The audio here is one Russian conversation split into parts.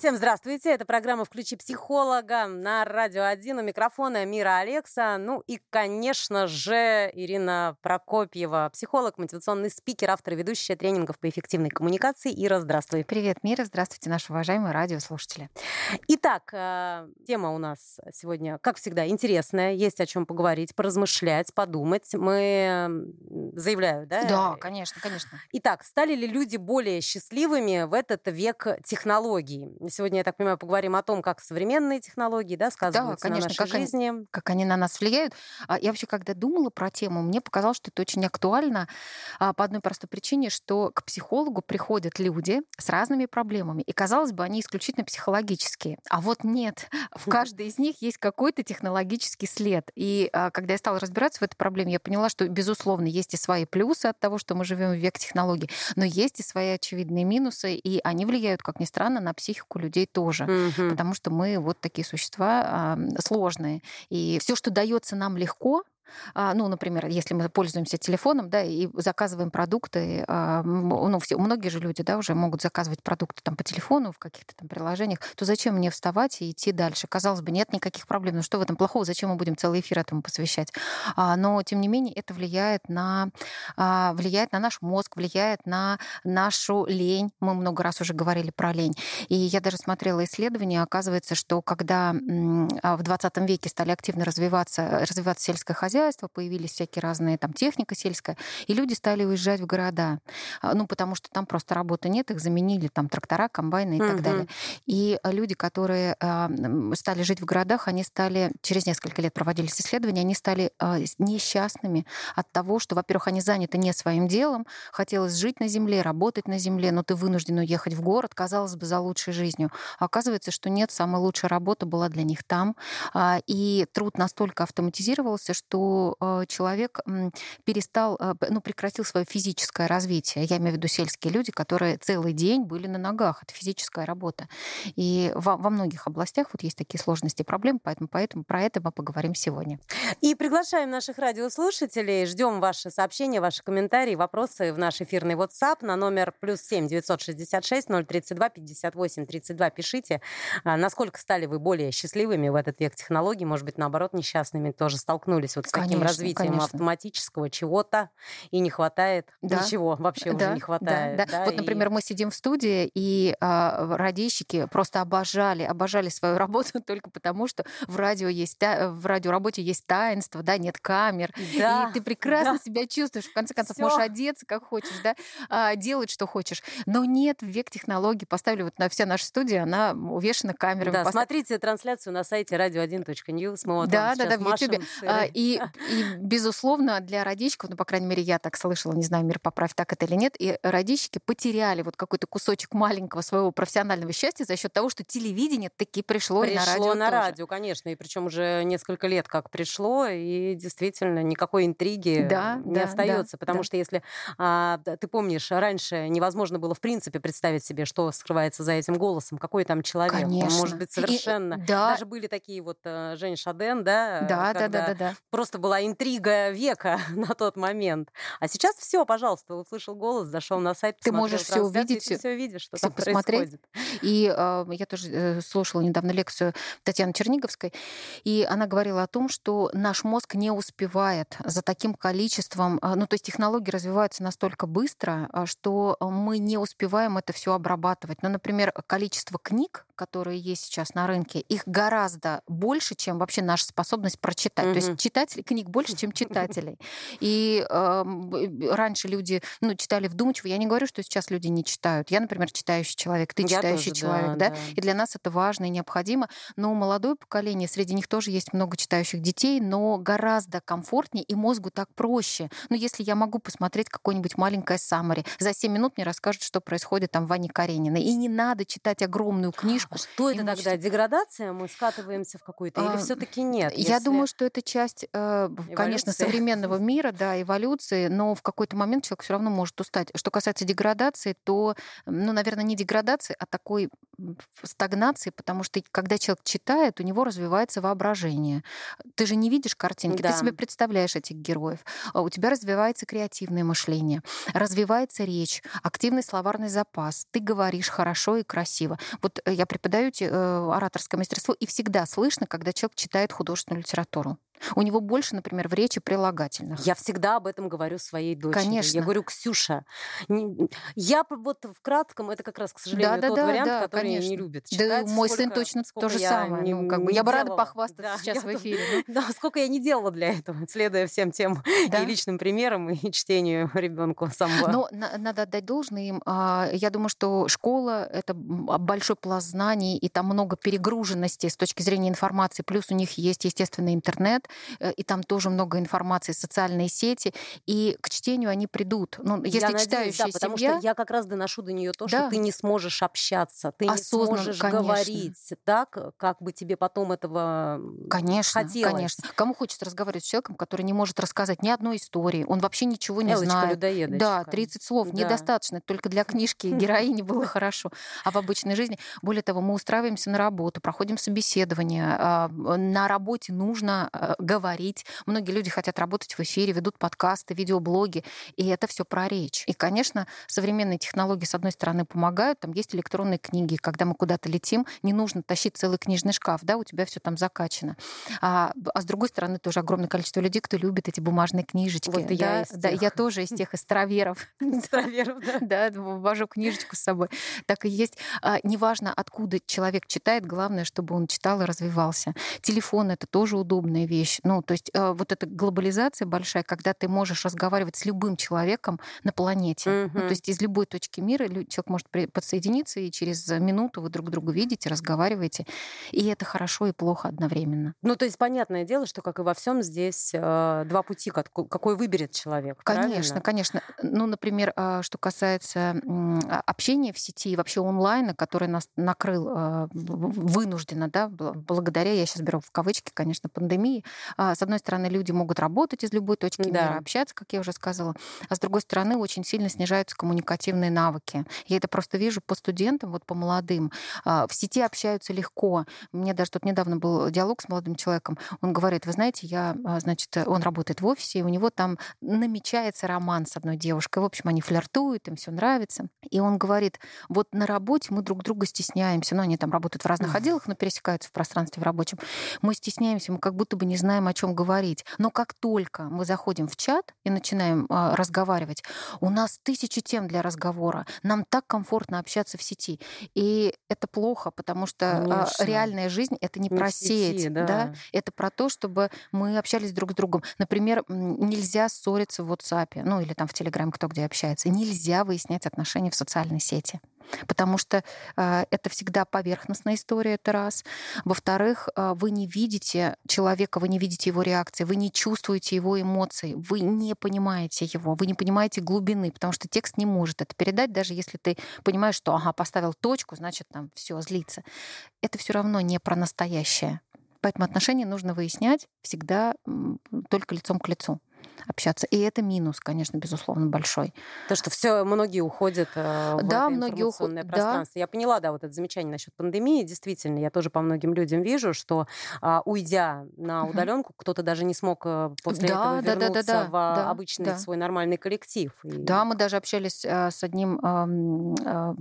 Всем здравствуйте, это программа «Включи психолога» на Радио 1 у микрофона Мира Алекса. Ну и, конечно же, Ирина Прокопьева, психолог, мотивационный спикер, автор и ведущая тренингов по эффективной коммуникации. Ира, здравствуй. Привет, Мира, здравствуйте, наши уважаемые радиослушатели. Итак, э, тема у нас сегодня, как всегда, интересная, есть о чем поговорить, поразмышлять, подумать. Мы заявляю, да? Да, конечно, конечно. Итак, стали ли люди более счастливыми в этот век технологий? Сегодня, я так понимаю, поговорим о том, как современные технологии да, сказываются да, конечно, на нашей как жизни. Они, как они на нас влияют. А я вообще, когда думала про тему, мне показалось, что это очень актуально а, по одной простой причине, что к психологу приходят люди с разными проблемами. И, казалось бы, они исключительно психологические. А вот нет. В каждой из них есть какой-то технологический след. И а, когда я стала разбираться в этой проблеме, я поняла, что, безусловно, есть и свои плюсы от того, что мы живем в век технологий, но есть и свои очевидные минусы, и они влияют, как ни странно, на психику людей тоже, угу. потому что мы вот такие существа сложные. И все, что дается нам легко, ну, например, если мы пользуемся телефоном, да, и заказываем продукты, а, ну, все, многие же люди, да, уже могут заказывать продукты там по телефону в каких-то там приложениях, то зачем мне вставать и идти дальше? Казалось бы, нет никаких проблем. Ну, что в этом плохого? Зачем мы будем целый эфир этому посвящать? А, но, тем не менее, это влияет на, влияет на наш мозг, влияет на нашу лень. Мы много раз уже говорили про лень. И я даже смотрела исследования, оказывается, что когда в 20 веке стали активно развиваться, развиваться сельское хозяйство, хозяйства, появились всякие разные, там, техника сельская, и люди стали уезжать в города. А, ну, потому что там просто работы нет, их заменили там трактора, комбайны и угу. так далее. И люди, которые а, стали жить в городах, они стали, через несколько лет проводились исследования, они стали а, несчастными от того, что, во-первых, они заняты не своим делом, хотелось жить на земле, работать на земле, но ты вынужден уехать в город, казалось бы, за лучшей жизнью. А оказывается, что нет, самая лучшая работа была для них там, и труд настолько автоматизировался, что Э, человек перестал, э, ну, прекратил свое физическое развитие. Я имею в виду сельские люди, которые целый день были на ногах. Это физическая работа. И во, во многих областях вот есть такие сложности и проблемы, поэтому, поэтому про это мы поговорим сегодня. И приглашаем наших радиослушателей, ждем ваши сообщения, ваши комментарии, вопросы в наш эфирный WhatsApp на номер плюс 7 966 032 58 32. Пишите, а, насколько стали вы более счастливыми в этот век технологий, может быть, наоборот, несчастными, тоже столкнулись вот с конечно, таким развитием конечно. автоматического чего-то, и не хватает да. ничего, вообще да, уже не хватает. Да, да. Да, вот, например, и... мы сидим в студии, и а, радищики просто обожали, обожали свою работу только потому, что в радио есть, в радиоработе есть таинство, да, нет камер, да, и ты прекрасно да. себя чувствуешь, в конце концов, Всё. можешь одеться как хочешь, да, а, делать что хочешь. Но нет, в век технологий поставили вот на вся наша студия, она увешана камерами. Да, Постав... смотрите трансляцию на сайте radio1.news, мы вот да, да, да, в YouTube. И, и, безусловно, для радищиков, ну, по крайней мере, я так слышала, не знаю, мир поправь, так это или нет, и радищики потеряли вот какой-то кусочек маленького своего профессионального счастья за счет того, что телевидение таки пришло, пришло и на радио Пришло на тоже. радио, конечно, и причем уже несколько лет как пришло, и действительно никакой интриги да, не да, остается, да, потому да. что если а, ты помнишь, раньше невозможно было в принципе представить себе, что скрывается за этим голосом, какой там человек, конечно. может быть совершенно. И, да. Даже были такие вот э, Жень Шаден, да, да, да, да, да, да просто была интрига века на тот момент. А сейчас все, пожалуйста, услышал голос, зашел на сайт, ты можешь все увидеть, ты все видишь, что все там посмотреть. происходит. И э, я тоже э, слушала недавно лекцию Татьяны Черниговской, и она говорила о том, что наш мозг не успевает за таким количеством, э, ну то есть технологии развиваются настолько быстро, э, что мы не успеваем это все обрабатывать. Ну, например, количество книг, которые есть сейчас на рынке, их гораздо больше, чем вообще наша способность прочитать. Mm-hmm. То есть читателей книг больше, чем читателей. И э, раньше люди ну, читали вдумчиво. Я не говорю, что сейчас люди не читают. Я, например, читающий человек, ты Я читающий тоже, человек, да, да? да? И для нас это важно и необходимо. Но у молодое поколение, среди них тоже есть много читающих детей, но гораздо комфортнее и мозгу так проще. Но если я могу посмотреть какое-нибудь маленькое саммари, за 7 минут мне расскажут, что происходит там в Ване Карениной. И не надо читать огромную книжку что это тогда? Деградация? Мы скатываемся в какую-то? Или а, все-таки нет? Я думаю, что это часть, э, конечно, современного мира, да, эволюции, но в какой-то момент человек все равно может устать. Что касается деградации, то, ну, наверное, не деградации, а такой стагнации, потому что когда человек читает, у него развивается воображение. Ты же не видишь картинки, да. ты себе представляешь этих героев. А у тебя развивается креативное мышление, развивается речь, активный словарный запас. Ты говоришь хорошо и красиво. Вот э, я преподаю э, ораторское мастерство, и всегда слышно, когда человек читает художественную литературу. У него больше, например, в речи прилагательных. Я всегда об этом говорю своей дочери. Конечно. Я говорю, Ксюша, я вот в кратком, это как раз, к сожалению, да, тот да, вариант, да, который конечно. не любит читать. Да, мой сколько, сын точно то же самое. Не, ну, как бы, я бы рада похвастаться да, сейчас в эфире. Да, сколько я не делала для этого, следуя всем тем да? и личным примерам, и чтению ребенку самого. Но надо отдать должное им. А, я думаю, что школа — это большой пласт знаний, и там много перегруженности с точки зрения информации. Плюс у них есть, естественно, интернет, и там тоже много информации, социальные сети, и к чтению они придут. Ну, если я читающая надеюсь, да, потому семья... что я как раз доношу до нее то, да. что ты не сможешь общаться, ты Осознанно, не сможешь конечно. говорить так, как бы тебе потом этого конечно, хотелось. Конечно, Кому хочется разговаривать с человеком, который не может рассказать ни одной истории, он вообще ничего не Элочка знает. Людоедочка. Да, 30 слов да. недостаточно, только для книжки героини было хорошо. А в обычной жизни, более того, мы устраиваемся на работу, проходим собеседование, а, на работе нужно а, говорить. Многие люди хотят работать в эфире, ведут подкасты, видеоблоги, и это все про речь. И, конечно, современные технологии, с одной стороны, помогают. Там есть электронные книги. Когда мы куда-то летим, не нужно тащить целый книжный шкаф, да, у тебя все там закачано. А, а с другой стороны, тоже огромное количество людей, кто любит эти бумажные книжечки. Вот да, я, да, я тоже из тех эстроверов. Эстроверов, да. Да, вожу книжечку с собой. Так и есть. А, неважно, откуда человек читает, главное, чтобы он читал и развивался. Телефон — это тоже удобная вещь. Ну, то есть э, вот эта глобализация большая, когда ты можешь разговаривать с любым человеком на планете. Mm-hmm. Ну, то есть из любой точки мира человек может подсоединиться, и через минуту вы друг друга видите, разговариваете. И это хорошо и плохо одновременно. Ну, то есть понятное дело, что, как и во всем, здесь э, два пути, какой выберет человек. Конечно, правильно? конечно. Ну, например, э, что касается э, общения в сети и вообще онлайна, который нас накрыл э, вынужденно, да, благодаря, я сейчас беру в кавычки, конечно, пандемии, с одной стороны, люди могут работать из любой точки да. мира, общаться, как я уже сказала, а с другой стороны, очень сильно снижаются коммуникативные навыки. Я это просто вижу по студентам, вот по молодым. А, в сети общаются легко. Меня даже тут недавно был диалог с молодым человеком. Он говорит, вы знаете, я, а, значит, он работает в офисе, и у него там намечается роман с одной девушкой. В общем, они флиртуют, им все нравится. И он говорит, вот на работе мы друг друга стесняемся. Ну, они там работают в разных отделах, но пересекаются в пространстве в рабочем. Мы стесняемся, мы как будто бы не знаем, о чем говорить. Но как только мы заходим в чат и начинаем э, разговаривать, у нас тысячи тем для разговора. Нам так комфортно общаться в сети. И это плохо, потому что э, реальная жизнь это не, не про сеть, да. да, это про то, чтобы мы общались друг с другом. Например, нельзя ссориться в WhatsApp, ну или там в Telegram, кто где общается. Нельзя выяснять отношения в социальной сети потому что э, это всегда поверхностная история, это раз. Во-вторых, э, вы не видите человека, вы не видите его реакции, вы не чувствуете его эмоций, вы не понимаете его, вы не понимаете глубины, потому что текст не может это передать, даже если ты понимаешь, что, ага, поставил точку, значит, там все злится. Это все равно не про настоящее. Поэтому отношения нужно выяснять всегда только лицом к лицу общаться. И это минус, конечно, безусловно, большой. То, что все многие уходят э, в да, это многие информационное уход... пространство. Да. Я поняла, да, вот это замечание насчет пандемии. Действительно, я тоже по многим людям вижу, что а, уйдя на удаленку, угу. кто-то даже не смог э, после да, этого да, вернуться да, да, да, в да, обычный да. свой нормальный коллектив. И... Да, мы даже общались э, с одним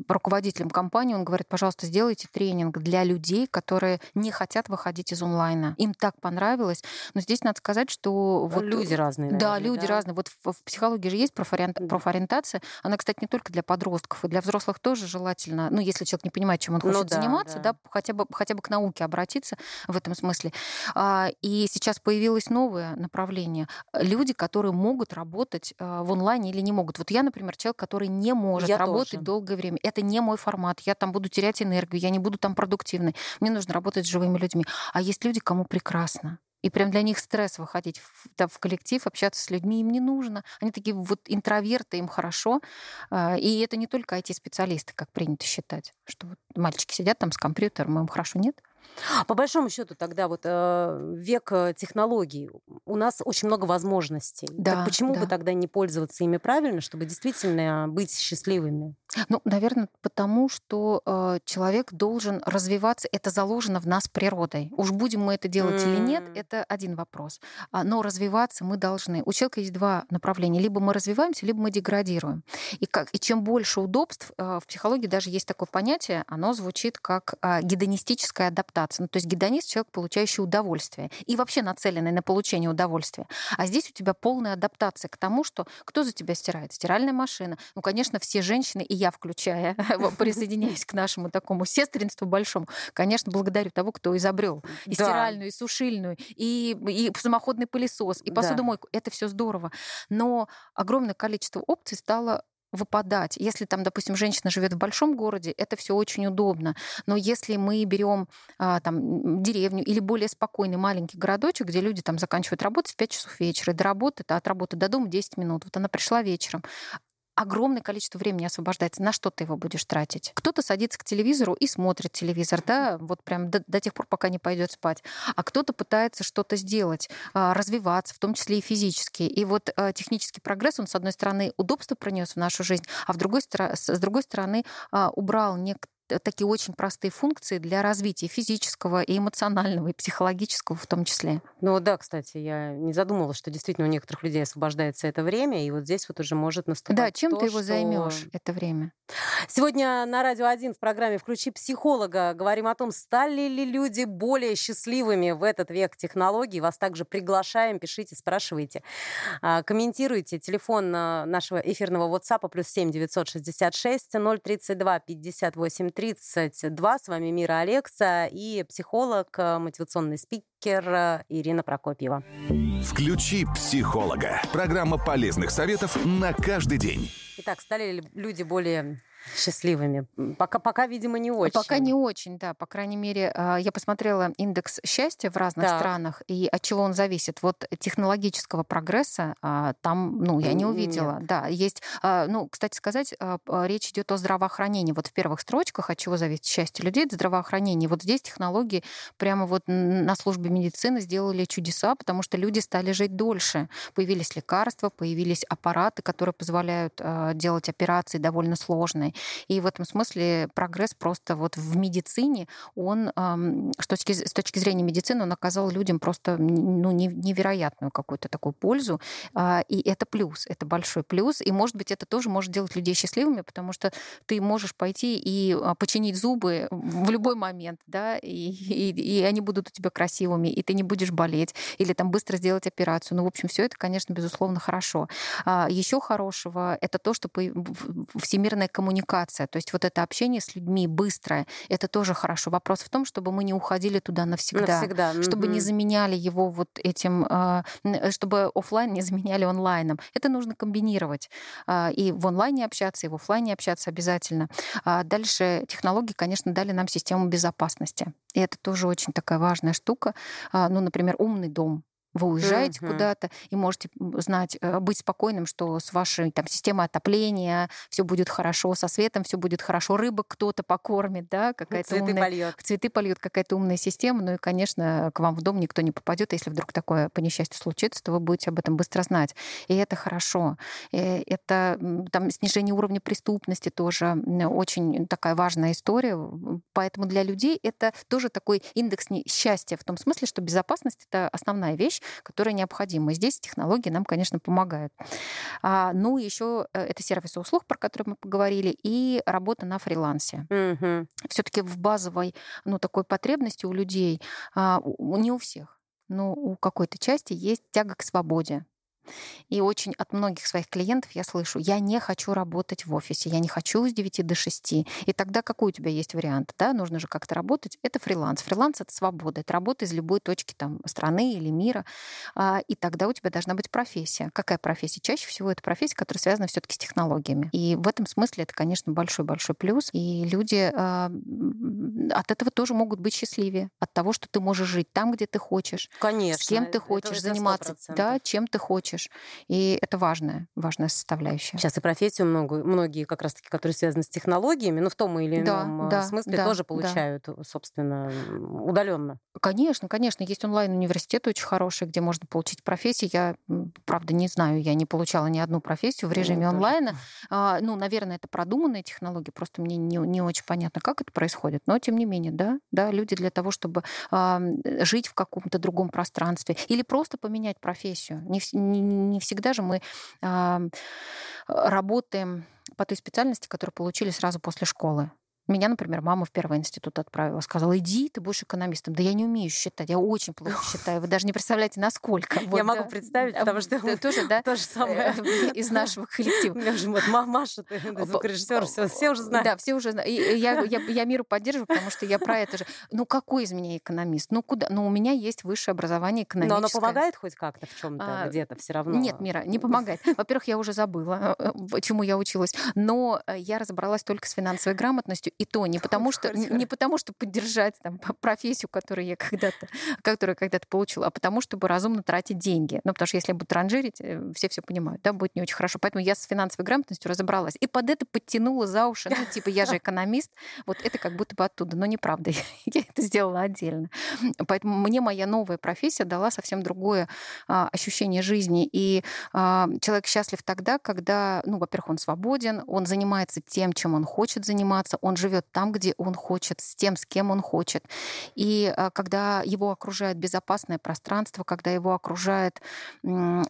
руководителем компании. Он говорит, пожалуйста, сделайте тренинг для людей, которые не хотят выходить из онлайна. Им так понравилось. Но здесь надо сказать, что вот люди разные. Наверное. Да, люди да. разные. Вот в, в психологии же есть профориента... профориентация. Она, кстати, не только для подростков, и для взрослых тоже желательно. Ну, если человек не понимает, чем он ну хочет ну, да, заниматься, да. да, хотя бы хотя бы к науке обратиться в этом смысле. А, и сейчас появилось новое направление. Люди, которые могут работать а, в онлайне или не могут. Вот я, например, человек, который не может я работать тоже. долгое время. Это не мой формат. Я там буду терять энергию, я не буду там продуктивной. Мне нужно работать с живыми людьми. А есть люди, кому прекрасно И прям для них стресс выходить в, да, в коллектив, общаться с людьми им не нужно. Они такие вот интроверты, им хорошо. А, и это не только IT-специалисты, как принято считать, что вот мальчики сидят там с компьютером, им хорошо нет. По большому счету тогда вот э, век э, технологий, у нас очень много возможностей. Да, так почему да. бы тогда не пользоваться ими правильно, чтобы действительно быть счастливыми? Ну, наверное, потому что э, человек должен развиваться. Это заложено в нас природой. Уж будем мы это делать mm. или нет, это один вопрос. А, но развиваться мы должны. У человека есть два направления: либо мы развиваемся, либо мы деградируем. И как и чем больше удобств э, в психологии даже есть такое понятие, оно звучит как э, гедонистическая адаптация. Ну, то есть гедонист человек, получающий удовольствие и вообще нацеленный на получение удовольствия. А здесь у тебя полная адаптация к тому, что кто за тебя стирает? Стиральная машина. Ну, конечно, все женщины и я включая, присоединяюсь к нашему такому сестринству большому, конечно, благодарю того, кто изобрел и да. стиральную, и сушильную, и, и самоходный пылесос, и посудомойку. Да. Это все здорово. Но огромное количество опций стало выпадать. Если там, допустим, женщина живет в большом городе, это все очень удобно. Но если мы берем а, там деревню или более спокойный маленький городочек, где люди там заканчивают работать в 5 часов вечера, и до работы, от работы до дома 10 минут. Вот она пришла вечером огромное количество времени освобождается. На что ты его будешь тратить? Кто-то садится к телевизору и смотрит телевизор, да, вот прям до, до тех пор, пока не пойдет спать. А кто-то пытается что-то сделать, а, развиваться, в том числе и физически. И вот а, технический прогресс, он, с одной стороны, удобство принес в нашу жизнь, а в другой, с другой стороны, а, убрал некоторые такие очень простые функции для развития физического и эмоционального, и психологического в том числе. Ну да, кстати, я не задумывалась, что действительно у некоторых людей освобождается это время, и вот здесь вот уже может наступать Да, чем то, ты его что... займешь это время? Сегодня на Радио 1 в программе «Включи психолога» говорим о том, стали ли люди более счастливыми в этот век технологий. Вас также приглашаем, пишите, спрашивайте, а, комментируйте. Телефон а, нашего эфирного WhatsApp плюс 7 966 032 58 32. С вами Мира Алекса и психолог, э, мотивационный спикер э, Ирина Прокопьева. Включи психолога. Программа полезных советов на каждый день. Итак, стали ли люди более счастливыми? Пока, пока, видимо, не очень. Пока не очень, да. По крайней мере, а, я посмотрела индекс счастья в разных так. странах, и от чего он зависит. Вот технологического прогресса а, там, ну, я не увидела. Нет. Да, есть, а, ну, кстати сказать, речь идет о здравоохранении. Вот в первых строчках, от чего зависит счастье людей, это здравоохранение. Вот здесь технологии прямо вот на службе медицины сделали чудеса, потому что люди стали жить дольше. Появились лекарства, появились аппараты, которые позволяют делать операции довольно сложные. И в этом смысле прогресс просто вот в медицине, он с точки, с точки зрения медицины, он оказал людям просто ну, невероятную какую-то такую пользу. А, и это плюс, это большой плюс. И, может быть, это тоже может делать людей счастливыми, потому что ты можешь пойти и а, починить зубы в любой момент, да, и, и, и они будут у тебя красивыми, и ты не будешь болеть, или там быстро сделать операцию. Ну, в общем, все это, конечно, безусловно, хорошо. А, Еще хорошего это то, что всемирная коммуникация, то есть вот это общение с людьми быстрое, это тоже хорошо. Вопрос в том, чтобы мы не уходили туда навсегда, навсегда. чтобы mm-hmm. не заменяли его вот этим, а, чтобы офлайн не заменяли онлайном. Это нужно комбинировать. А, и в онлайне общаться, и в офлайне общаться обязательно. Дальше технологии, конечно, дали нам систему безопасности. И это тоже очень такая важная штука. Ну, например, умный дом. Вы уезжаете mm-hmm. куда-то и можете знать, э, быть спокойным, что с вашей там системой отопления все будет хорошо, со светом все будет хорошо, рыбок кто-то покормит, да, какая-то цветы умная, польет. цветы польет, какая-то умная система, ну и, конечно, к вам в дом никто не попадет, если вдруг такое по несчастью случится, то вы будете об этом быстро знать, и это хорошо. И э, это там снижение уровня преступности тоже очень такая важная история, поэтому для людей это тоже такой индекс счастья в том смысле, что безопасность это основная вещь вещь, которая необходима. И здесь технологии нам, конечно, помогают. А, ну, еще э, это сервисы услуг, про которые мы поговорили, и работа на фрилансе. Угу. Все-таки в базовой, ну, такой потребности у людей, а, не у всех, но у какой-то части есть тяга к свободе. И очень от многих своих клиентов я слышу, я не хочу работать в офисе, я не хочу с 9 до 6. И тогда какой у тебя есть вариант? Да? Нужно же как-то работать. Это фриланс. Фриланс — это свобода. Это работа из любой точки там, страны или мира. А, и тогда у тебя должна быть профессия. Какая профессия? Чаще всего это профессия, которая связана все таки с технологиями. И в этом смысле это, конечно, большой-большой плюс. И люди а, от этого тоже могут быть счастливее. От того, что ты можешь жить там, где ты хочешь. Конечно. С кем ты хочешь заниматься. Да, чем ты хочешь. И это важная, важная составляющая. Сейчас и профессию много, многие как раз-таки, которые связаны с технологиями, ну, в том или ином да, смысле, да, тоже получают, да. собственно, удаленно. Конечно, конечно. Есть онлайн-университет очень хороший, где можно получить профессию. Я, правда, не знаю, я не получала ни одну профессию в режиме ну, онлайна. А, ну, наверное, это продуманные технологии, просто мне не, не очень понятно, как это происходит. Но, тем не менее, да, да, люди для того, чтобы а, жить в каком-то другом пространстве или просто поменять профессию. Не, не, не всегда же мы работаем по той специальности, которую получили сразу после школы. Меня, например, мама в первый институт отправила. Сказала, иди, ты будешь экономистом. Да я не умею считать, я очень плохо считаю. Вы даже не представляете, насколько. Я могу представить, потому что тоже, да, то же самое из нашего коллектива. Маша, ты звукорежиссер, все уже знают. Да, все уже знают. Я миру поддерживаю, потому что я про это же. Ну какой из меня экономист? Ну куда? Ну у меня есть высшее образование экономическое. Но оно помогает хоть как-то в чем-то а, где-то все равно? Нет, Мира, не помогает. Во-первых, я уже забыла, э, чему я училась. Но э, я разобралась только с финансовой грамотностью и то не потому что не потому что поддержать там профессию, которую я когда-то, которую когда-то получила, а потому чтобы разумно тратить деньги. Ну потому что если я буду транжирить, э, все все понимают, да, будет не очень хорошо. Поэтому я с финансовой грамотностью разобралась и под это подтянула за уши, ну типа я же экономист, вот это как будто бы оттуда, но неправда, я это сделала отдельно. Поэтому мне моя новая профессия дала совсем другое а, ощущение жизни, и а, человек счастлив тогда, когда, ну, во-первых, он свободен, он занимается тем, чем он хочет заниматься, он живет там, где он хочет, с тем, с кем он хочет. И а, когда его окружает безопасное пространство, когда его окружает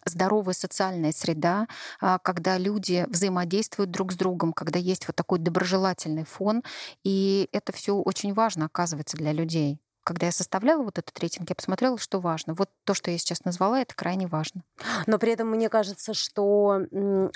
здоровая социальная среда, а, когда люди взаимодействуют друг с другом, когда есть вот такой доброжелательный фон, и это все очень важно оказывается для людей когда я составляла вот этот рейтинг, я посмотрела, что важно. Вот то, что я сейчас назвала, это крайне важно. Но при этом мне кажется, что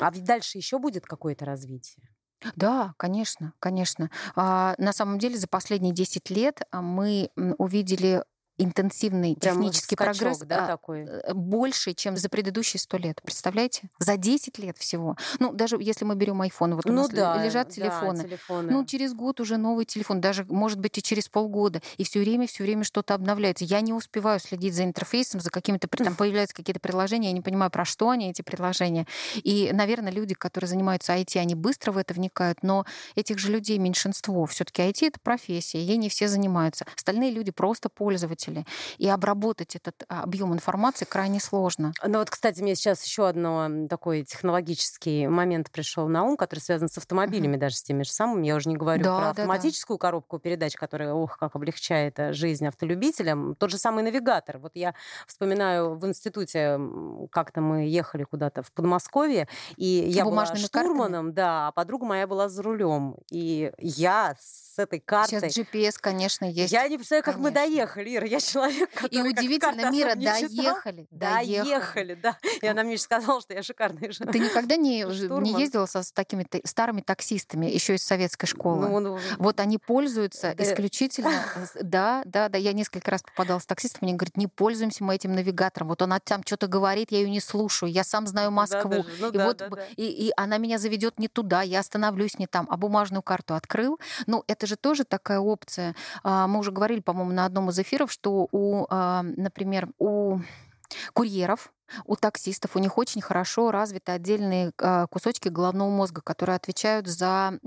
а дальше еще будет какое-то развитие. Да, конечно, конечно. А, на самом деле за последние 10 лет а, мы увидели интенсивный Прям технический скачок, прогресс да, такой? Э, больше, чем за предыдущие сто лет. Представляете? За 10 лет всего. Ну, даже если мы берем iPhone, вот у ну, нас да, лежат телефоны. Да, телефоны. Ну, через год уже новый телефон, даже, может быть, и через полгода. И все время, все время что-то обновляется. Я не успеваю следить за интерфейсом, за какими-то... Там появляются какие-то приложения, я не понимаю, про что они, эти приложения. И, наверное, люди, которые занимаются IT, они быстро в это вникают, но этих же людей меньшинство. все таки IT — это профессия, ей не все занимаются. Остальные люди просто пользователи пользователи. И обработать этот а, объем информации крайне сложно. Ну вот, кстати, мне сейчас еще одно такой технологический момент пришел на ум, который связан с автомобилями, mm-hmm. даже с теми же самыми. Я уже не говорю да, про автоматическую да, да. коробку передач, которая, ох, как облегчает э, жизнь автолюбителям. Тот же самый навигатор. Вот я вспоминаю в институте, как-то мы ехали куда-то в Подмосковье, и я Бумажными была штурманом, картами? да, а подруга моя была за рулем. И я с этой картой... Сейчас GPS, конечно, есть. Я не представляю, как конечно. мы доехали, Ира. Я человек, который И удивительно, Мира, доехали. Доехали, да. И она мне сказала, что я шикарная жена. Ты никогда не, не ездила со, с такими старыми таксистами, еще из советской школы? Ну, ну, вот они пользуются да. исключительно... Да, да, да. Я несколько раз попадала с таксистом, они говорят, не пользуемся мы этим навигатором. Вот она там что-то говорит, я ее не слушаю. Я сам знаю Москву. Да, ну, и да, вот да, да. И, и она меня заведет не туда, я остановлюсь не там, а бумажную карту открыл. Ну, это же тоже такая опция. А, мы уже говорили, по-моему, на одном из эфиров, что у, а, например, у курьеров, у таксистов, у них очень хорошо развиты отдельные а, кусочки головного мозга, которые отвечают за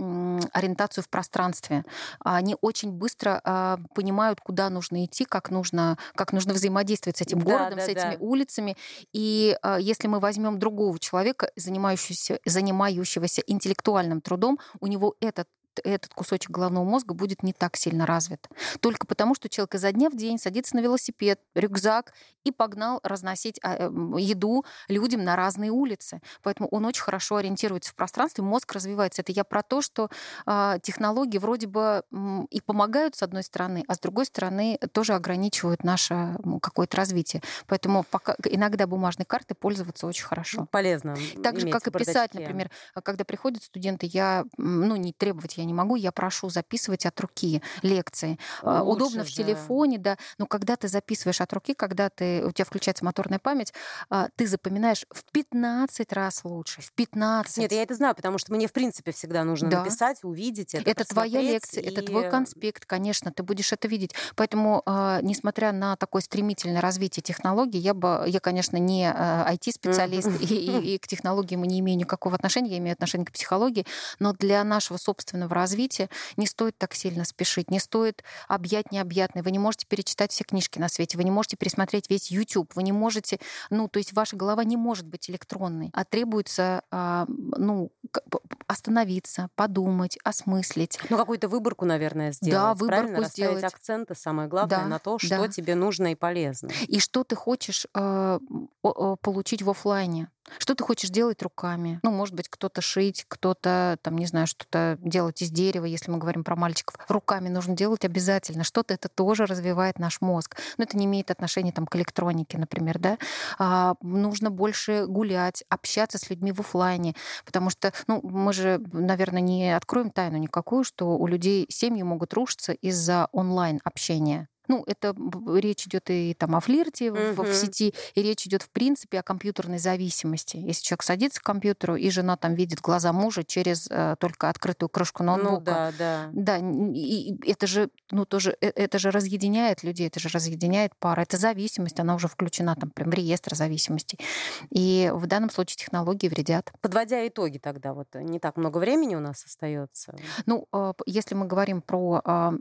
ориентацию в пространстве. Они очень быстро а, понимают, куда нужно идти, как нужно, как нужно взаимодействовать с этим городом, да, с этими да. улицами. И если мы возьмем другого человека, занимающегося, занимающегося интеллектуальным трудом, у него этот этот кусочек головного мозга будет не так сильно развит. Только потому, что человек изо дня в день садится на велосипед, рюкзак и погнал разносить а, эм, еду людям на разные улицы. Поэтому он очень хорошо ориентируется в пространстве, мозг развивается. Это я про то, что э, технологии вроде бы и помогают с одной стороны, а с другой стороны тоже ограничивают наше какое-то развитие. Поэтому пока, иногда бумажной картой пользоваться очень хорошо. Полезно. Так же, как и писать, например, когда приходят студенты, я, ну, не требовать я не могу, я прошу записывать от руки лекции. А, Лучше Удобно же. в телефоне, да, но когда ты записываешь от руки, когда ты, у тебя включается моторная память, а, ты запоминаешь в 15 раз лучше, в 15. Нет, я это знаю, потому что мне, в принципе, всегда нужно да. написать, увидеть это, Это твоя лекция, и... это твой конспект, конечно, ты будешь это видеть. Поэтому, а, несмотря на такое стремительное развитие технологий, я бы, я, конечно, не IT-специалист, и, и, и к технологиям не имею никакого отношения, я имею отношение к психологии, но для нашего собственного развития не стоит так сильно спешить, не стоит объять необъятное. Вы не можете перечитать все книжки на свете, вы не можете пересмотреть весь YouTube, вы не можете, ну, то есть ваша голова не может быть электронной, а требуется, а, ну, остановиться, подумать, осмыслить. Ну, какую-то выборку, наверное, сделать. Да, выборку правильно? сделать. акценты, самое главное, да, на то, что да. тебе нужно и полезно. И что ты хочешь э, получить в офлайне. Что ты хочешь делать руками? Ну, может быть, кто-то шить, кто-то, там, не знаю, что-то делать из дерева, если мы говорим про мальчиков. Руками нужно делать обязательно. Что-то это тоже развивает наш мозг. Но это не имеет отношения там, к электронике, например, да. А, нужно больше гулять, общаться с людьми в офлайне, потому что, ну, мы же, наверное, не откроем тайну никакую, что у людей семьи могут рушиться из-за онлайн-общения. Ну, это речь идет и там о флирте угу. в, в сети, и речь идет в принципе о компьютерной зависимости. Если человек садится к компьютеру, и жена там видит глаза мужа через э, только открытую крышку ну ноутбука. Ну, да, да. Да, и это же, ну, тоже, э, это же разъединяет людей, это же разъединяет пары. Это зависимость, она уже включена там прям в реестр зависимостей. И в данном случае технологии вредят. Подводя итоги тогда, вот не так много времени у нас остается. Ну, э, если мы говорим про, а,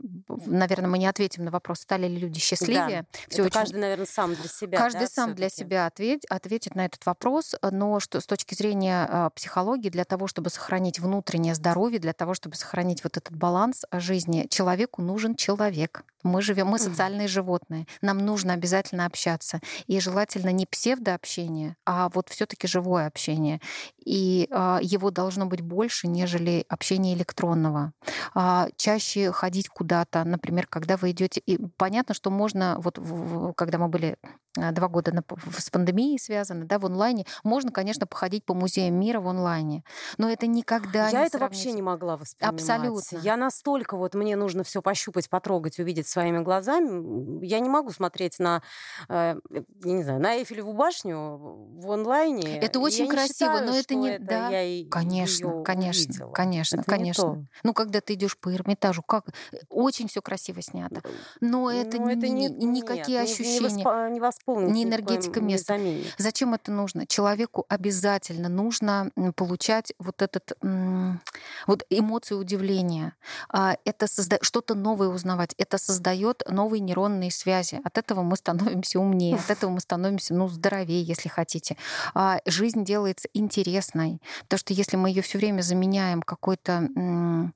наверное, мы не ответим на вопрос, стали ли люди счастливее. Да. Все очень... Каждый, наверное, сам для себя. Каждый да, сам для себя ответь, ответит на этот вопрос, но что с точки зрения а, психологии, для того, чтобы сохранить внутреннее здоровье, для того, чтобы сохранить вот этот баланс жизни, человеку нужен человек. Мы живем, мы социальные животные. Нам нужно обязательно общаться. И желательно не псевдообщение, а вот все-таки живое общение. И э, его должно быть больше, нежели общение электронного. Э, чаще ходить куда-то, например, когда вы идете. И понятно, что можно, вот в, когда мы были а, два года на, с пандемией связаны, да, в онлайне. Можно, конечно, походить по музеям мира в онлайне, но это никогда Я не это вообще не могла воспринимать. Абсолютно. Я настолько вот мне нужно все пощупать, потрогать, увидеть своими глазами. Я не могу смотреть на, э, я не знаю, на Эйфелеву башню в онлайне. Это очень я красиво, считаю, но это не, это да, я конечно, конечно, увидела. конечно, это конечно. Ну, когда ты идешь по Эрмитажу, как очень все красиво снято, но это, ну, это не, не, никакие нет, ощущения, не, восп... не не энергетика места. Заменит. Зачем это нужно? Человеку обязательно нужно получать вот этот вот эмоцию удивления. А, это созда... что-то новое узнавать. Это создает новые нейронные связи. От этого мы становимся умнее, от этого мы становимся, ну, здоровее, если хотите. А, жизнь делается интересной, потому что если мы ее все время заменяем какой-то а,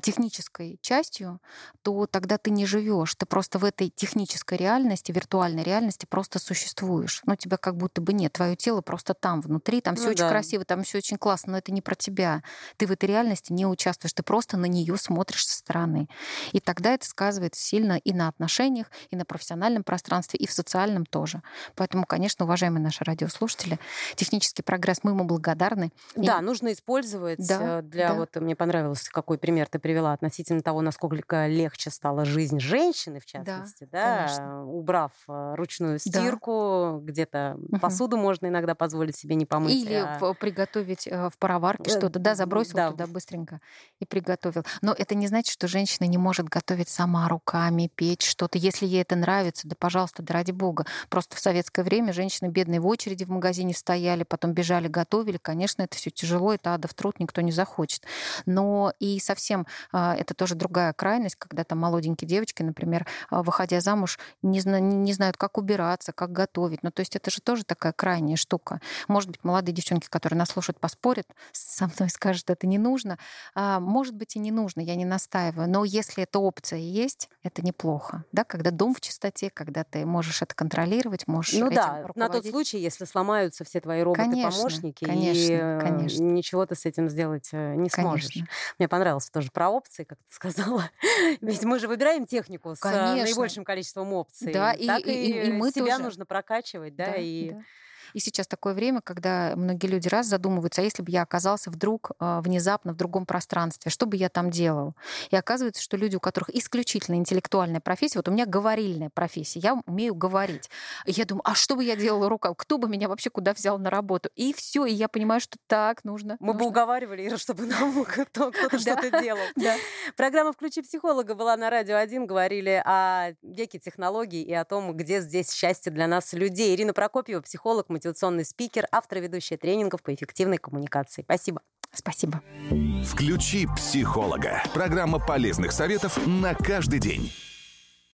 технической частью, то тогда ты не живешь, ты просто в этой технической реальности, виртуальной реальности просто существуешь. Но тебя как будто бы нет, твое тело просто там внутри, там все ну, очень да. красиво, там все очень классно, но это не про тебя. Ты в этой реальности не участвуешь, ты просто на нее смотришь со стороны. И тогда это сказывается сильно и на отношениях, и на профессиональном пространстве, и в социальном тоже. Поэтому, конечно, уважаемые наши радиослушатели, технический прогресс, мы ему благодарны. Да, и... нужно использовать да, э, для... Да. Вот мне понравилось, какой пример ты привела относительно того, насколько легче стала жизнь женщины, в частности, да, да убрав э, ручную стирку, да. где-то угу. посуду можно иногда позволить себе не помыть. Или а... приготовить э, в пароварке что-то, да, забросил да. туда быстренько и приготовил. Но это не значит, что женщина не может готовить сама руками, печь что-то. Если ей это нравится, да, пожалуйста, да ради бога. Просто в советское время женщины бедные в очереди в магазине стояли, потом бежали, готовили. Конечно, это все тяжело, это ада в труд, никто не захочет. Но и совсем а, это тоже другая крайность, когда там молоденькие девочки, например, а, выходя замуж, не, зна- не знают, как убирать убираться, как готовить. Ну, то есть это же тоже такая крайняя штука. Может быть, молодые девчонки, которые нас слушают, поспорят со мной, скажут, это не нужно. А, может быть, и не нужно, я не настаиваю. Но если эта опция есть, это неплохо. Да? Когда дом в чистоте, когда ты можешь это контролировать, можешь Ну да, руководить. на тот случай, если сломаются все твои роботы-помощники, конечно, и э, конечно. ничего ты с этим сделать э, не сможешь. Конечно. Мне понравилось тоже про опции, как ты сказала. Ведь мы же выбираем технику с э, Конечно. наибольшим количеством опций. Да, и- и- и- и мы себя тоже. нужно прокачивать, да, и да. И сейчас такое время, когда многие люди раз задумываются, а если бы я оказался вдруг э, внезапно в другом пространстве, что бы я там делал? И оказывается, что люди, у которых исключительно интеллектуальная профессия, вот у меня говорильная профессия, я умею говорить. И я думаю, а что бы я делала руками? Кто бы меня вообще куда взял на работу? И все, и я понимаю, что так нужно. мы бы нужно. уговаривали, Ира, чтобы нам кто- кто-то что-то делал. Программа «Включи психолога» была на Радио 1. Говорили о веке технологий и о том, где здесь счастье для нас, людей. Ирина Прокопьева, психолог, мотивационный спикер, автор и ведущая тренингов по эффективной коммуникации. Спасибо. Спасибо. Включи психолога. Программа полезных советов на каждый день.